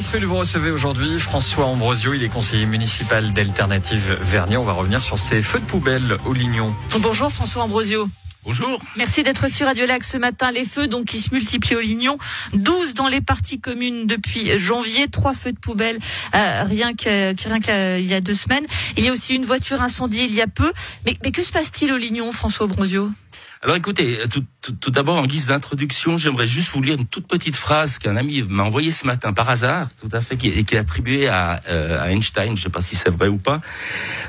Cyril, vous recevez aujourd'hui François Ambrosio, il est conseiller municipal d'Alternative Vernier. On va revenir sur ces feux de poubelle au Lignon. Bonjour François Ambrosio. Bonjour. Merci d'être sur Radio Lac ce matin. Les feux donc qui se multiplient au Lignon, 12 dans les parties communes depuis janvier, trois feux de poubelle euh, rien que rien qu'il y a deux semaines. Il y a aussi une voiture incendiée il y a peu. Mais, mais que se passe-t-il au Lignon, François Ambrosio? Alors écoutez, tout, tout, d'abord en guise d'introduction, j'aimerais juste vous lire une toute petite phrase qu'un ami m'a envoyée ce matin par hasard, tout à fait, et qui est attribuée à, euh, Einstein, je ne sais pas si c'est vrai ou pas,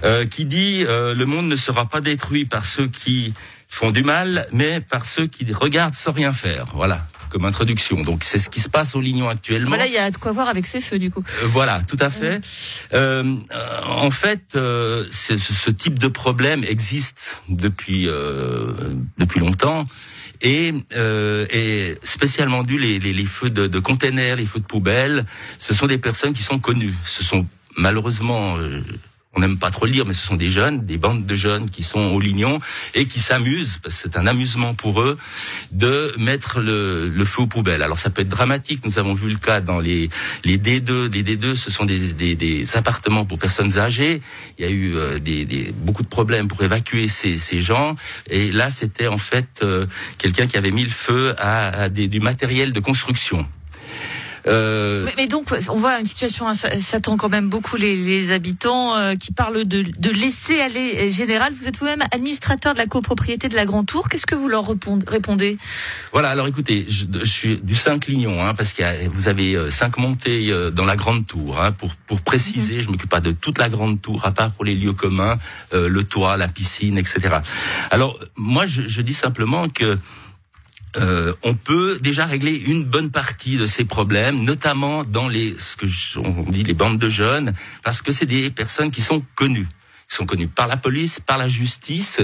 euh, qui dit euh, le monde ne sera pas détruit par ceux qui font du mal, mais par ceux qui regardent sans rien faire. Voilà comme introduction. Donc c'est ce qui se passe au Lignon actuellement. Voilà, il y a de quoi voir avec ces feux du coup. Euh, voilà, tout à fait. Euh, en fait, euh, ce, ce, type de problème existe depuis euh, depuis longtemps. Et, euh, et spécialement dû les, les, les feux de, de containers, les feux de poubelle, ce sont des personnes qui sont connues. Ce sont malheureusement on n'aime pas trop le dire, mais ce sont des jeunes, des bandes de jeunes qui sont au Lignon et qui s'amusent, parce que c'est un amusement pour eux, de mettre le, feu aux poubelles. Alors ça peut être dramatique, nous avons vu le cas dans les, les D2. Les D2, ce sont des, appartements pour personnes âgées. Il y a eu euh, des, beaucoup de problèmes pour évacuer ces, gens. Et là, c'était en fait euh, quelqu'un qui avait mis le feu à, du matériel de construction. Euh... Mais, donc, on voit une situation, hein, ça, tend quand même beaucoup les, les habitants euh, qui parlent de, de laisser aller général. Vous êtes vous-même administrateur de la copropriété de la Grand Tour. Qu'est-ce que vous leur répondez? Voilà, alors écoutez, je, je suis du 5 Lignon, hein, parce que vous avez euh, cinq montées euh, dans la Grande Tour. Hein, pour, pour préciser, mhm. je m'occupe pas de toute la Grande Tour, à part pour les lieux communs, le toit, la piscine, etc. Alors, moi, je, je dis simplement que euh, on peut déjà régler une bonne partie de ces problèmes, notamment dans les ce que on dit les bandes de jeunes, parce que c'est des personnes qui sont connues Ils sont connues par la police, par la justice,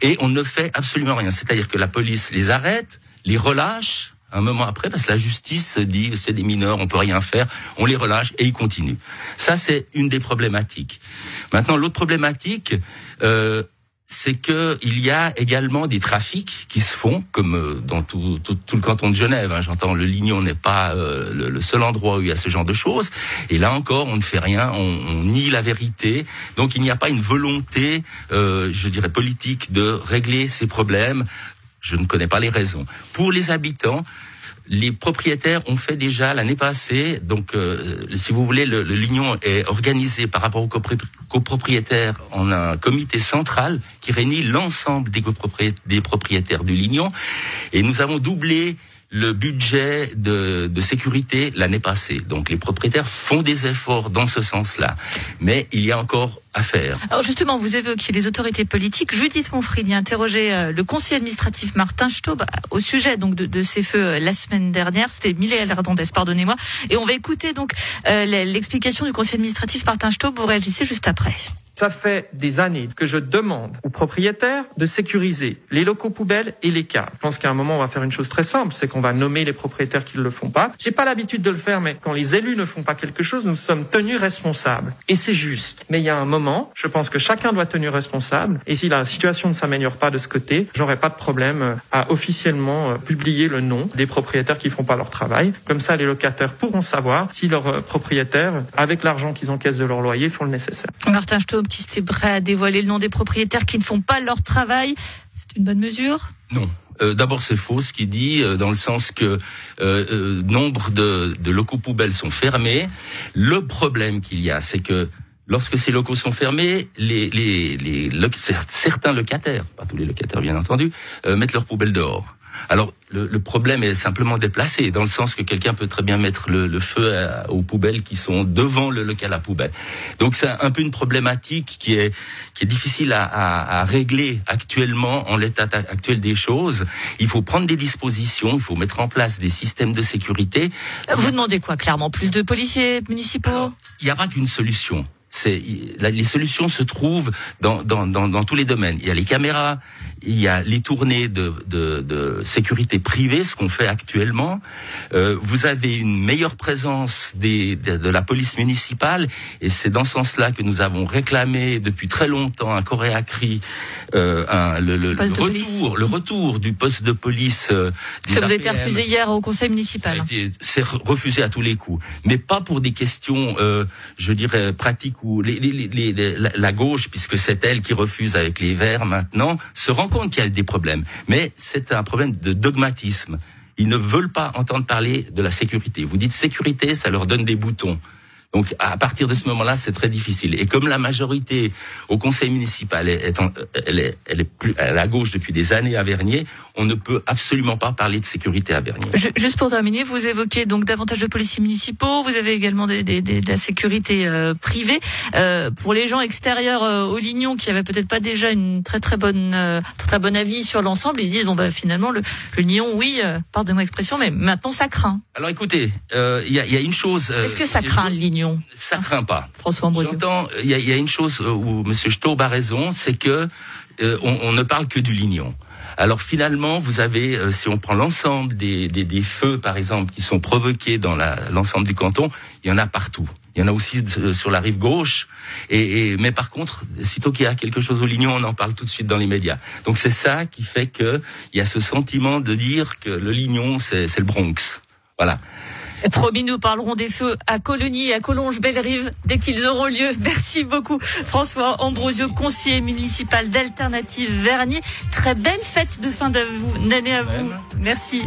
et on ne fait absolument rien. C'est-à-dire que la police les arrête, les relâche un moment après, parce que la justice dit c'est des mineurs, on peut rien faire, on les relâche et ils continuent. Ça, c'est une des problématiques. Maintenant, l'autre problématique, euh, c'est que il y a également des trafics qui se font, comme euh, dans tout, le canton de Genève. Hein. J'entends le Lignon n'est pas euh, le, seul endroit où il y a ce genre de choses. Et là encore, on ne fait rien, on, nie la vérité. Donc il n'y a pas une volonté, euh, je dirais, politique de régler ces problèmes. Je ne connais pas les raisons. Pour les habitants, les propriétaires ont fait déjà l'année passée, donc euh, si vous voulez, le, le Lignon est organisé par rapport aux copropriétaires en un comité central qui réunit l'ensemble des, des propriétaires du Lignon. Et nous avons doublé le budget de, sécurité l'année passée. Donc les propriétaires font des efforts dans ce sens-là. Mais il y a encore à faire. Alors justement, vous évoquez les autorités politiques. Judith Monfridi a interrogé euh, le conseiller administratif Martin Staub au sujet donc de, ces feux euh, la semaine dernière. C'était Miléa Lardondes, pardonnez-moi. Et on va écouter donc euh, l'explication du conseiller administratif Martin Staub. Vous réagissez juste après. Ça fait des années que je demande aux propriétaires de sécuriser les locaux poubelles et les caves. Je pense qu'à un moment, on va faire une chose très simple, c'est qu'on va nommer les propriétaires qui ne le font pas. J'ai pas l'habitude de le faire, mais quand les élus ne font pas quelque chose, nous sommes tenus responsables. Et c'est juste. Mais il y a un moment, je pense que chacun doit tenir responsable. Et si la situation ne s'améliore pas de ce côté, j'aurai pas de problème à officiellement euh, publier le nom des propriétaires qui font pas leur travail. Comme ça, les locataires pourront savoir si leurs euh, propriétaires, avec l'argent qu'ils encaissent de leur loyer, font le nécessaire. Martin qui est prêt à dévoiler le nom des propriétaires qui ne font pas leur travail. C'est une bonne mesure? Non. Euh, D'abord, c'est faux ce qu'il dit, euh, dans le sens que euh, nombre de, locaux poubelles sont fermés. Le problème qu'il y a, c'est que lorsque ces locaux sont fermés, certains locataires, pas tous les locataires bien entendu, mettent leurs poubelles dehors. Alors le, le, problème est simplement déplacé, dans le sens que quelqu'un peut très bien mettre le, le feu aux poubelles qui sont devant le local à poubelle. Donc c'est un peu une problématique qui est, qui est difficile à, à, à régler actuellement en l'état actuel des choses. Il faut prendre des dispositions, il faut mettre en place des systèmes de sécurité. Vous demandez quoi clairement? Plus de policiers municipaux? Il n'y a pas qu'une solution C'est les solutions se trouvent dans, dans, dans, dans tous les domaines. Il y a les caméras, il y a les tournées de, de, de sécurité privée, ce qu'on fait actuellement. Euh, vous avez une meilleure présence des, de, de la police municipale, et c'est dans ce sens-là que nous avons réclamé depuis très longtemps un Coréacri, euh, un, le, le, le retour, le retour du poste de police. Euh, Ça vous a été refusé hier au conseil municipal. C'est refusé à tous les coups, mais pas pour des questions, euh, je dirais pratiques les, les, les, la, gauche, puisque c'est elle qui refuse avec les Verts maintenant, se rend compte qu'il y a des problèmes. Mais c'est un problème de dogmatisme. Ils ne veulent pas entendre parler de la sécurité. Vous dites sécurité, ça leur donne des boutons. Donc à partir de ce moment-là, c'est très difficile. Et comme la majorité au conseil municipal est, en, elle est, elle est plus à la gauche depuis des années à Vernier, on ne peut absolument pas parler de sécurité à Vernier. Juste pour terminer, vous évoquez donc davantage de policiers municipaux, vous avez également des, des, des, de la sécurité euh, privée. Euh, pour les gens extérieurs euh, au Lignon qui avaient peut-être pas déjà une très très bonne très, bon avis sur l'ensemble, ils disent bon bah finalement le, le Lignon, oui, pardonnez-moi l'expression, mais maintenant ça craint. Alors écoutez, il y a, y, a, une chose. Est-ce que ça craint le Lignon? Ça craint pas. François Ambrosio. Il y a, y a, une chose où Monsieur Staub a raison, c'est que on, on ne parle que du Lignon. Alors finalement, vous avez, euh, si on prend l'ensemble des, des, des, feux, par exemple, qui sont provoqués dans l'ensemble du canton, il y en a partout. Il y en a aussi de, sur la rive gauche. Et, et mais par contre, sitôt qu'il y a quelque chose au Lignon, on en parle tout de suite dans les médias. Donc c'est ça qui fait que il y a ce sentiment de dire que le Lignon, c'est le Bronx. Voilà. Promis, nous parlerons des feux à Colonie et à Collonges-Bellerive dès qu'ils auront lieu. Merci beaucoup François Ambrosio, conseiller municipal d'Alternative Vernier. Très belle fête de fin d'année à vous. Merci.